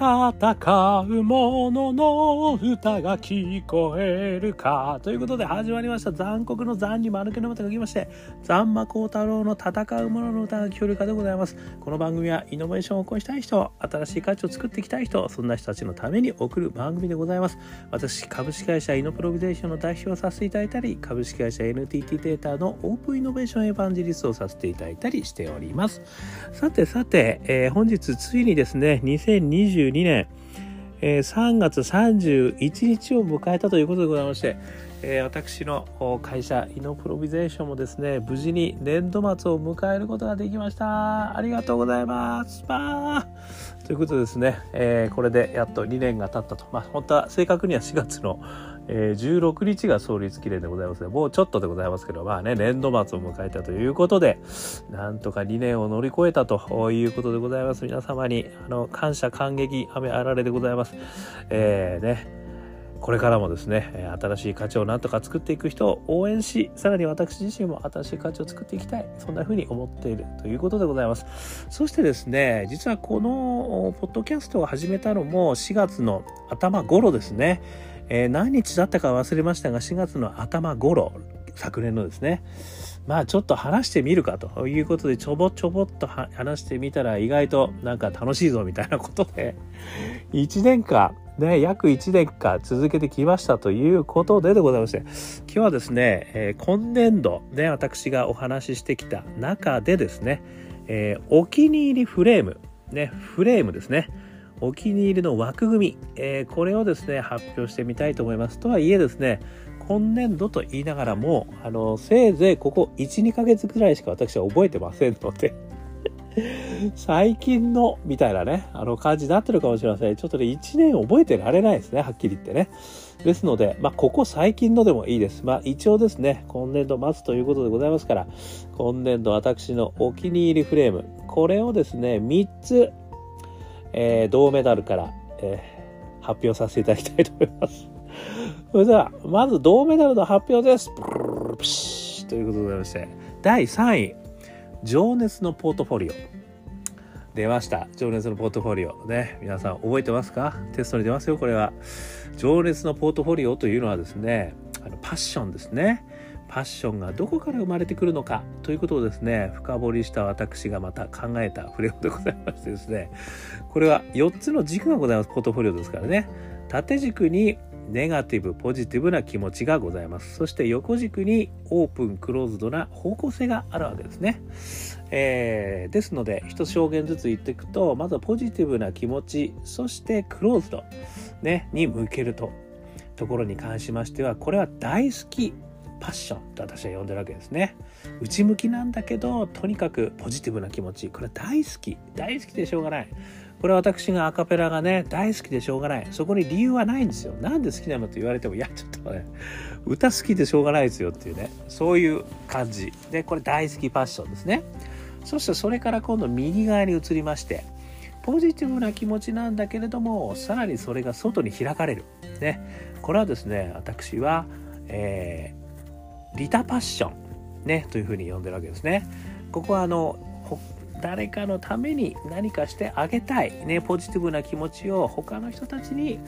戦う者の歌が聞こえるか。ということで始まりました。残酷の残に丸けの歌が来まして、残魔高太郎の戦う者の歌が聞こえるかでございます。この番組はイノベーションを起こしたい人、新しい価値を作っていきたい人、そんな人たちのために送る番組でございます。私、株式会社イノプロビゼーションの代表をさせていただいたり、株式会社 NTT データのオープンイノベーションエヴァンジリストをさせていただいたりしております。さてさて、えー、本日ついにですね、2022 2022年、えー、3月31日を迎えたということでございまして、えー、私の会社イノプロビゼーションもですね無事に年度末を迎えることができました。ありがとうございます。バーということでですね、えー、これでやっと2年が経ったと。まあ本当は正確には4月のえー、16日が創立記念でございますもうちょっとでございますけど、まあね、年度末を迎えたということで、なんとか2年を乗り越えたということでございます。皆様に、あの、感謝感激、雨あられでございます。えー、ね、これからもですね、新しい価値をなんとか作っていく人を応援し、さらに私自身も新しい価値を作っていきたい。そんな風に思っているということでございます。そしてですね、実はこのポッドキャストを始めたのも4月の頭頃ですね。えー、何日だったか忘れましたが、4月の頭頃、昨年のですね、まあちょっと話してみるかと。いうことで、ちょぼちょぼっと話してみたら意外となんか楽しいぞみたいなことで、1年間、ね、約1年間続けてきましたということででございまして、今日はですね、えー、今年度ね、私がお話ししてきた中でですね、えー、お気に入りフレーム、ね、フレームですね、お気に入りの枠組み、えー、これをですね、発表してみたいと思います。とはいえですね、今年度と言いながらも、あの、せいぜいここ1、2ヶ月くらいしか私は覚えてませんので 最近の、みたいなね、あの感じになってるかもしれません。ちょっとね、1年覚えてられないですね、はっきり言ってね。ですので、まあ、ここ最近のでもいいです。まあ、一応ですね、今年度末ということでございますから、今年度私のお気に入りフレーム、これをですね、3つえー、銅メダルから、えー、発表させていただきたいと思います。それでは、まず銅メダルの発表です。ということでございまして、第3位、情熱のポートフォリオ。出ました。情熱のポートフォリオ。ね。皆さん覚えてますか？テストに出ますよ、これは。情熱のポートフォリオというのはですね、あのパッションですね。パッションがどこから生まれてくるのかということをですね深掘りした私がまた考えたフレームでございましてですねこれは4つの軸がございます。ポートフォリオですからね。縦軸にネガティブポジティブな気持ちがございます。そして横軸にオープンクローズドな方向性があるわけですね、えー、ですので一証言ずつ言っていくとまずはポジティブな気持ちそしてクローズド、ね、に向けると。ところに関しましてはこれは大好きパッションと私は呼んでるわけですね。内向きなんだけどとにかくポジティブな気持ち。これ大好き。大好きでしょうがない。これは私がアカペラがね大好きでしょうがない。そこに理由はないんですよ。なんで好きなのと言われてもいやちょっとね歌好きでしょうがないですよっていうね。そういう感じ。でこれ大好きパッションですね。そしてそれから今度右側に移りましてポジティブな気持ちなんだけれどもさらにそれが外に開かれる。ね。これはですね私は、えリタパッション、ね、というふうに呼んでるわけですね。ここはあの誰かのために何かしてあげたい、ね、ポジティブな気持ちを他の人たちに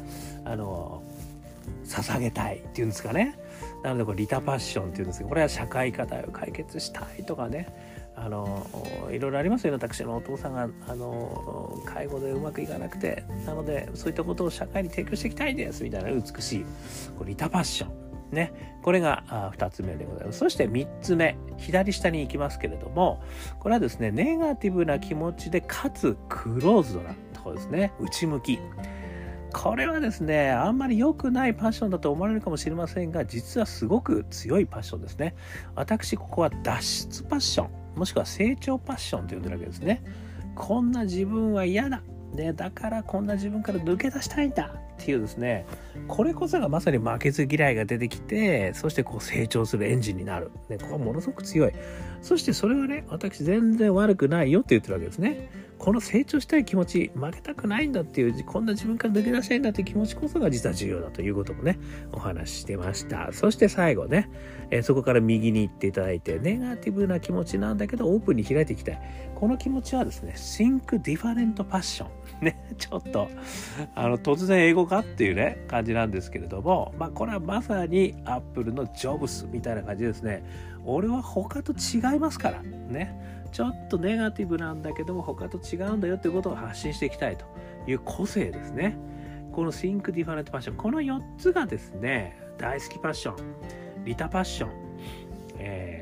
あの捧げたいっていうんですかね。なのでこれリタパッションっていうんですけどこれは社会課題を解決したいとかねあのいろいろありますよね私のお父さんがあの介護でうまくいかなくてなのでそういったことを社会に提供していきたいですみたいな美しいこれリタパッションね。これが2つ目でございます。そして3つ目、左下に行きますけれども、これはですね、ネガティブな気持ちで、かつクローズドなところですね。内向き。これはですね、あんまり良くないパッションだと思われるかもしれませんが、実はすごく強いパッションですね。私、ここは脱出パッション、もしくは成長パッションと呼んでるわけですね。こんな自分は嫌だ。ね、だからこんな自分から抜け出したいんだっていうですねこれこそがまさに負けず嫌いが出てきてそしてこう成長するエンジンになる、ね、これはものすごく強い。そしてそれはね私全然悪くないよって言ってるわけですね。この成長したい気持ち負けたくないんだっていうこんな自分から抜け出したいんだっていう気持ちこそが実は重要だということもねお話ししてました。そして最後ね、え、そこから右に行っていただいてネガティブな気持ちなんだけどオープンに開いていきたい。この気持ちはですね Think Different Passion ね ちょっとあの突然英語かっていうね感じなんですけれどもまあこれはまさにアップルのジョブスみたいな感じですね。俺は他と違いますからね。ちょっとネガティブなんだけども他と違うんだよっていうことを発信していきたいという個性ですね。この Think Different Passion この4つがですね大好きパッションリタパッション、えー、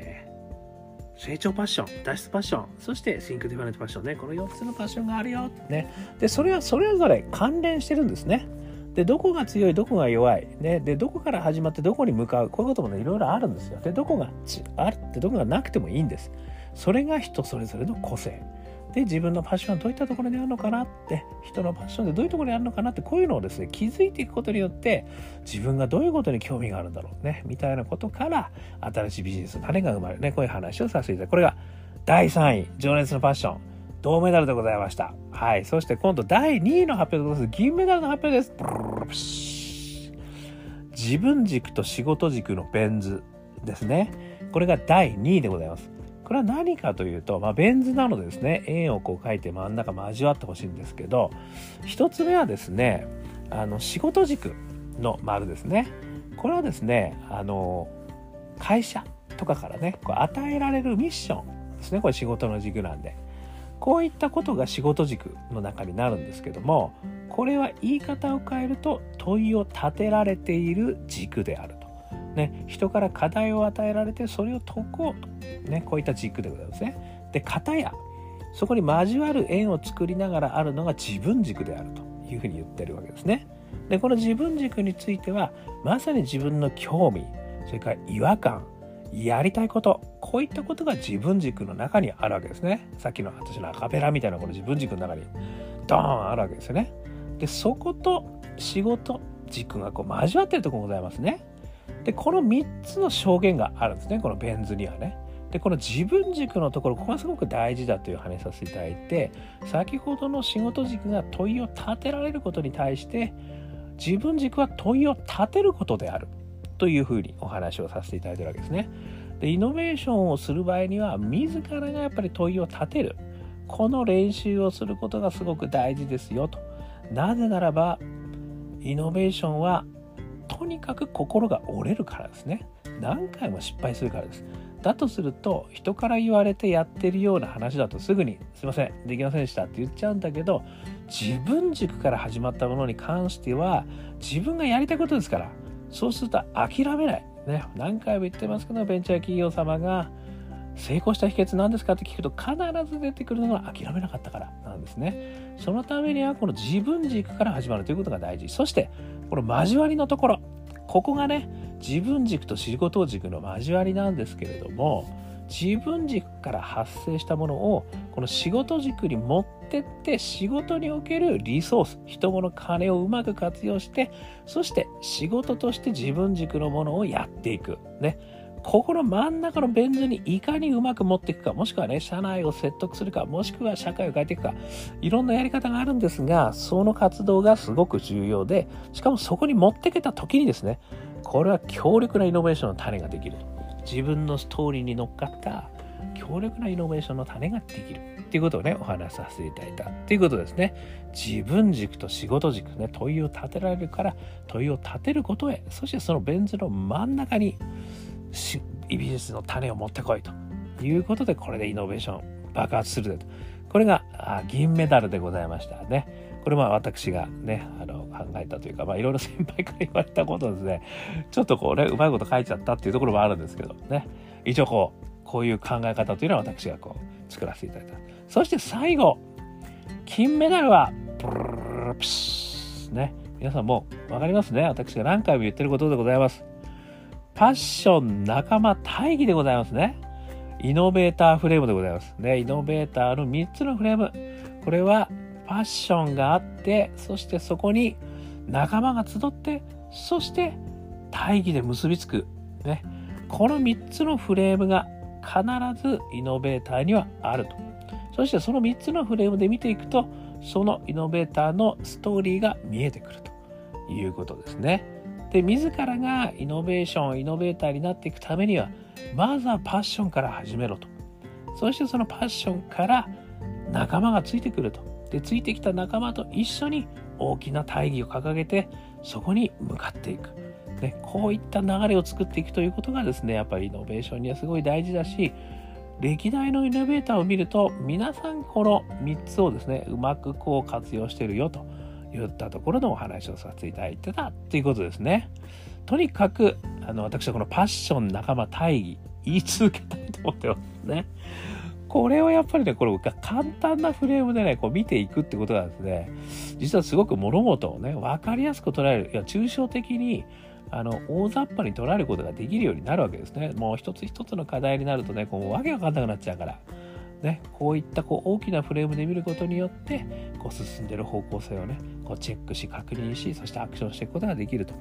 成長パッション脱出パッションそして Think Different Passion ね。この4つのパッションがあるよ。ってね。でそれはそれぞれ関連してるんですね。でどこが強いどこが弱い、ね、でどこから始まってどこに向かう。こういうこともねいろいろあるんですよ。でどこがあるってどこがなくてもいいんです。それが人それぞれの個性。で自分のパッションはどういったところにあるのかなって人のパッションでどういうところにあるのかなってこういうのをですね気づいていくことによって自分がどういうことに興味があるんだろうねみたいなことから新しいビジネスの種が生まれるねこういう話をさせていただくこれが第3位情熱のパッション銅メダルでございました。はい。そして今度第2位の発表でございます。銀メダルの発表です。自分軸と仕事軸のベン図ですね。これが第2位でございます。これは何かというと、まあ、ベン図なのでですね、円をこう書いて真ん中交わってほしいんですけど、一つ目はですね、あの、仕事軸の丸ですね。これはですね、あの、会社とかからね、こう与えられるミッションですね。これ仕事の軸なんで。こういったことが仕事軸の中になるんですけどもこれは言い方を変えると問いを立てられている軸である。ね、人から課題を与えられてそれを解こうと、ね、こういった軸でございますね。で片やそこに交わる縁を作りながらあるのが自分軸であるというふうに言ってるわけですね。でこの自分軸についてはまさに自分の興味それから違和感やりたいことこういったことが自分軸の中にあるわけですねさっきの私のアカペラみたいなこの自分軸の中にドーンあるわけですよねでそこと仕事軸がこう交わってるところございますねでこの3つの証言があるんですねこのベン図にはねでこの自分軸のところここがすごく大事だという話させていただいて先ほどの仕事軸が問いを立てられることに対して自分軸は問いを立てることであるというふうにお話をさせていただいてるわけですね。でイノベーションをする場合には自らがやっぱり問いを立てるこの練習をすることがすごく大事ですよと。なぜならばイノベーションはとにかく心が折れるからですね。何回も失敗するからです。だとすると人から言われてやってるような話だとすぐに「すいませんできませんでした」って言っちゃうんだけど自分軸から始まったものに関しては自分がやりたいことですからそうすると諦めない。ね、何回も言ってますけど、ベンチャー企業様が成功した秘訣何ですかって聞くと必ず出てくるのが諦めなかったからなんですね。そのためにはこの自分軸から始まるということが大事。そしてこの交わりのところ、ここがね、自分軸と仕事軸の交わりなんですけれども、自分軸から発生したものをこの仕事軸に持ってって仕事におけるリソース人物金をうまく活用してそして仕事として自分軸のものをやっていく。ね。ここの真ん中のベン図にいかにうまく持っていくかもしくはね社内を説得するかもしくは社会を変えていくかいろんなやり方があるんですがその活動がすごく重要でしかもそこに持っていけた時にですねこれは強力なイノベーションの種ができる。自分のストーリーに乗っかった強力なイノベーションの種ができる。っていうことをねお話しさせていただいた。っていうことですね。自分軸と仕事軸ね問いを立てられるから問いを立てることへそしてそのベン図の真ん中にビジネスの種を持ってこいということでこれでイノベーション爆発するとこれが銀メダルでございましたねこれまあ私がね、あの考えたというか、まあいろいろ先輩から言われたことですね、ちょっとこう、うまいこと書いちゃったっていうところもあるんですけどね、一応こう、こういう考え方というのは私がこう、作らせていただいた。そして最後、金メダルは、ブルルプシね、皆さんもう分かりますね。私が何回も言ってることでございます。パッション仲間大義でございますね。イノベーターフレームでございます。ね、イノベーターの3つのフレーム。これはパッションがあってそしてそこに仲間が集ってそして大義で結びつく、ね、この3つのフレームが必ずイノベーターにはあるとそしてその3つのフレームで見ていくとそのイノベーターのストーリーが見えてくるということですね。で自らがイノベーションイノベーターになっていくためにはまずはパッションから始めろと。そしてそのパッションから仲間がついてくると。でついてきた仲間と一緒に大きな大義を掲げてそこに向かっていく、ね、こういった流れを作っていくということがですねやっぱりイノベーションにはすごい大事だし歴代のイノベーターを見ると皆さんこの3つをですねうまくこう活用してるよと。言ったところのお話をさせていただいてたっていうことですね。とにかくあの私はこのパッション仲間大義言い続けたいと思ってますね。これをやっぱりね、これ簡単なフレームでね、こう見ていくってことがですね、実はすごく物事をね、分かりやすく捉える、いや、抽象的にあの大雑把に捉えることができるようになるわけですね。もう一つ一つの課題になるとね、こうわけわかんなくなっちゃうから。ね、こういったこう大きなフレームで見ることによってこう進んでる方向性をねこうチェックし確認しそしてアクションしていくことができると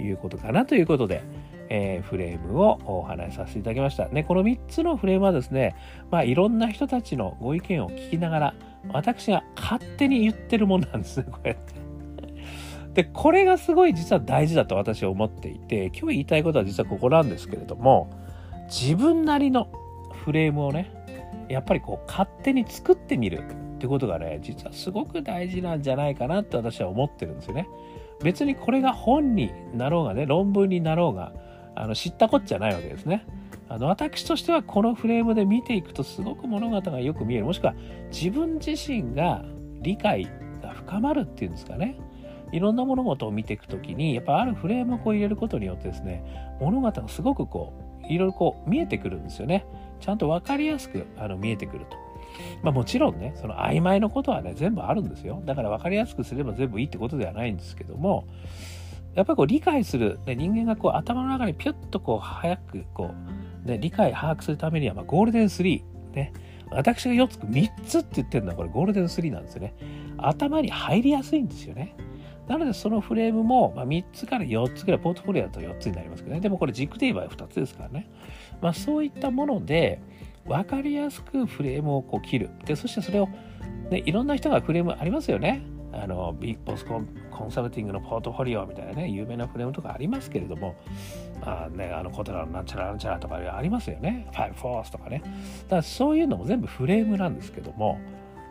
いうことかなということで、えー、フレームをお話しさせていただきました。ね、この3つのフレームはですね、まあ、いろんな人たちのご意見を聞きながら私が勝手に言ってるものなんですねこうやって。で、これがすごい実は大事だと私は思っていて、今日言いたいことは実はここなんですけれども、自分なりのフレームをね、やっぱりこう勝手に作ってみるってことがね、実はすごく大事なんじゃないかなって私は思ってるんですよね。別にこれが本になろうがね、論文になろうが、あの知ったこっちゃないわけですね。あの私としてはこのフレームで見ていくとすごく物語がよく見える。もしくは自分自身が理解が深まるっていうんですかね。いろんな物事を見ていくときに、やっぱあるフレームをこう入れることによってですね、物語がすごくこう、いろいろこう見えてくるんですよね。ちゃんと分かりやすくあの見えてくると。まあもちろんね、その曖昧なことはね、全部あるんですよ。だから分かりやすくすれば全部いいってことではないんですけども、やっぱりこう理解する、ね、人間がこう頭の中にピュッとこう早くこう、ね、理解把握するためには、まあ、ゴールデン3、ね、私が4つ3つって言ってるのはこれゴールデン3なんですよね。頭に入りやすいんですよね。なのでそのフレームも、ま3つから4つぐらい、ポートフォリオだと4つになりますけどね。でもこれ軸で言えば2つですからね。まあそういったもので、分かりやすくフレームをこう切る。で、そしてそれを、ね、いろんな人がフレームありますよね。あの、ビッグボスコンコンサルティングのポートフォリオみたいなね、有名なフレームとかありますけれども、あね、あの、コトラのなんちゃらなんちゃらとかありますよね。ファイブフォースとかね。だからそういうのも全部フレームなんですけども、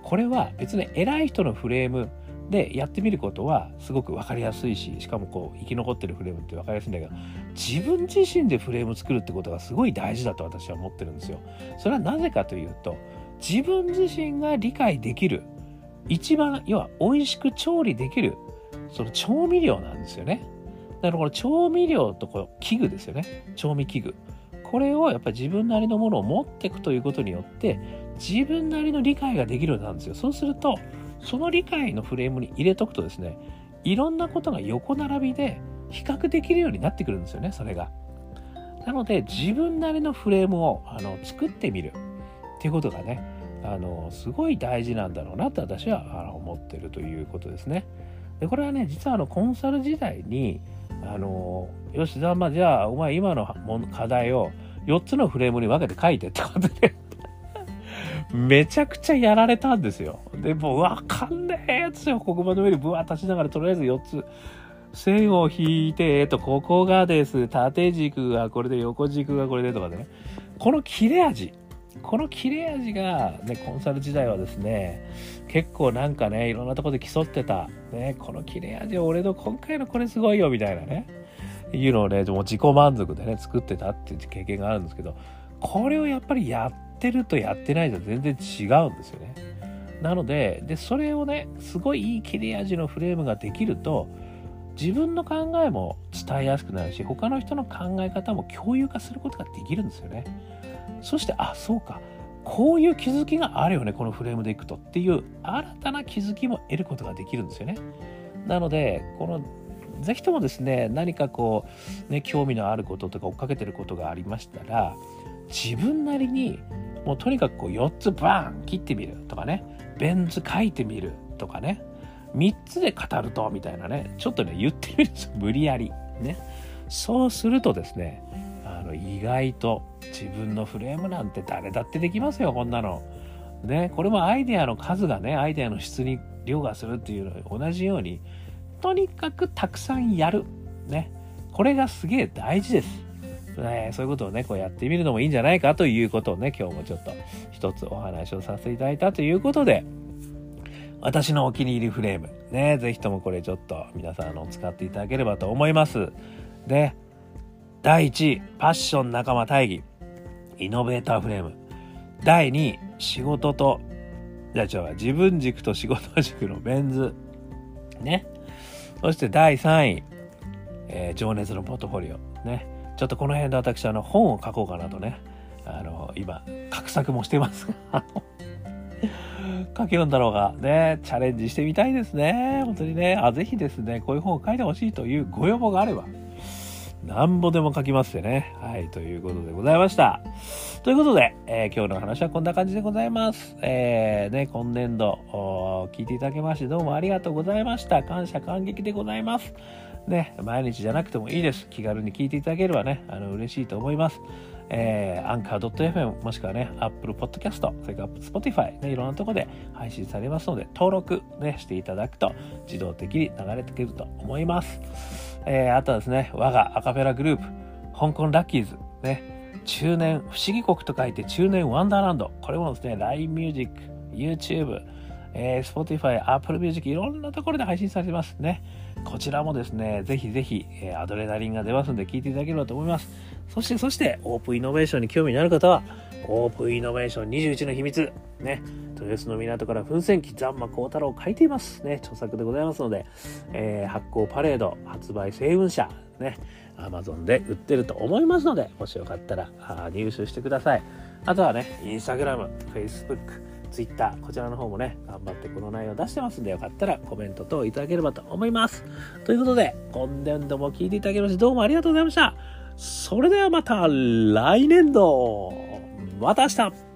これは別に偉い人のフレームでやってみることはすごく分かりやすいししかもこう生き残ってるフレームって分かりやすいんだけど自分自身でフレーム作るってことがすごい大事だと私は思ってるんですよ。それはなぜかというと自分自身が理解できる一番要は美味しく調理できるその調味料なんですよね。だからこの調味料とこの器具ですよね調味器具。これをやっぱり自分なりのものを持っていくということによって自分なりの理解ができるようになるんですよ。そうするとその理解のフレームに入れとくとですねいろんなことが横並びで比較できるようになってくるんですよねそれが。なので自分なりのフレームをあの作ってみるっていうことがねあのすごい大事なんだろうなって私はあの思ってるということですね。でこれはね実はあのコンサル時代にあのよしじゃあまじゃあお前今の課題を4つのフレームに分けて書いてってことでめちゃくちゃやられたんですよ。で、もうわかんねえやつよ。黒板の上にぶわ立ちながらとりあえず4つ。線を引いて、えっと、ここがです。縦軸がこれで、横軸がこれでとかでね。この切れ味。この切れ味が、ね、コンサル時代はですね、結構なんかね、いろんなとこで競ってた。ね、この切れ味、俺の今回のこれすごいよ、みたいなね。いうのをね、もう自己満足でね、作ってたっていう経験があるんですけど、これをやっぱりやってってるとやってないと全然違うんですよね。なのででそれをねすごいいい切れ味のフレームができると自分の考えも伝えやすくなるし他の人の考え方も共有化することができるんですよね。そしてあそうかこういう気づきがあるよねこのフレームでいくとっていう新たな気づきも得ることができるんですよね。なのでこのぜひともですね何かこうね興味のあることとか追っかけてることがありましたら自分なりにもうとにかくこう4つバーン切ってみるとかね。ベン図書いてみるとかね。3つで語るとみたいなね。ちょっとね言ってみるんですよ無理やり。ね。そうするとですねあの意外と自分のフレームなんて誰だってできますよこんなの。ね、これもアイデアの数がね、アイデアの質に凌駕するっていうのと同じように、とにかくたくさんやる。ね。これがすげえ大事です。ね、そういうことをね、こうやってみるのもいいんじゃないかということをね、今日もちょっと一つお話をさせていただいたということで、私のお気に入りフレーム。ね、ぜひともこれちょっと皆さんの使っていただければと思います。で、第1位、パッション仲間大義。イノベーターフレーム。第2位、仕事と、じゃあ、自分軸と仕事軸のベン図。ね。そして第3位、えー、情熱のポートフォリオ。ね。ちょっとこの辺で私、あの、本を書こうかなとね。あの、今、画策もしてますが、書き読んだろうが、ね、チャレンジしてみたいですね。本当にね。あ、ぜひですね、こういう本を書いてほしいというご要望があれば、なんぼでも書きますよね。はい、ということでございました。ということで、えー、今日の話はこんな感じでございます。えー、ね、今年度、聞いていただきましてどうもありがとうございました。感謝感激でございます。ね、毎日じゃなくてもいいです。気軽に聞いていただければね、あの、嬉しいと思います。えー、アンカー .fm もしくはね、Apple Podcast、それから Spotify、ね、いろんなところで配信されますので、登録ね、していただくと自動的に流れてくると思います。えー、あとはですね、我がアカペラグループ、香港ラッキーズ、ね、中年、不思議国と書いて中年ワンダーランド、これもですね、LINE Music、YouTube、えー、Spotify、Apple Music、いろんなところで配信されてますね。こちらもですね、ぜひぜひ、え、アドレナリンが出ますんで聞いていただければと思います。そして、そして、オープンイノベーションに興味のある方は、オープンイノベーション21の秘密、ね、豊洲の港から噴泉機、ザンマ幸太郎書いています。ね、著作でございますので、えー、発行パレード、発売星雲社、ね、アマゾンで売ってると思いますので、もしよかったら入手してください。あとはね、インスタグラム、フ Twitter、こちらの方もね、頑張ってこの内容出してますんで、よかったらコメント等いただければと思います。ということで、今年度も聞いていただきまして、どうもありがとうございました。それではまた来年度また明日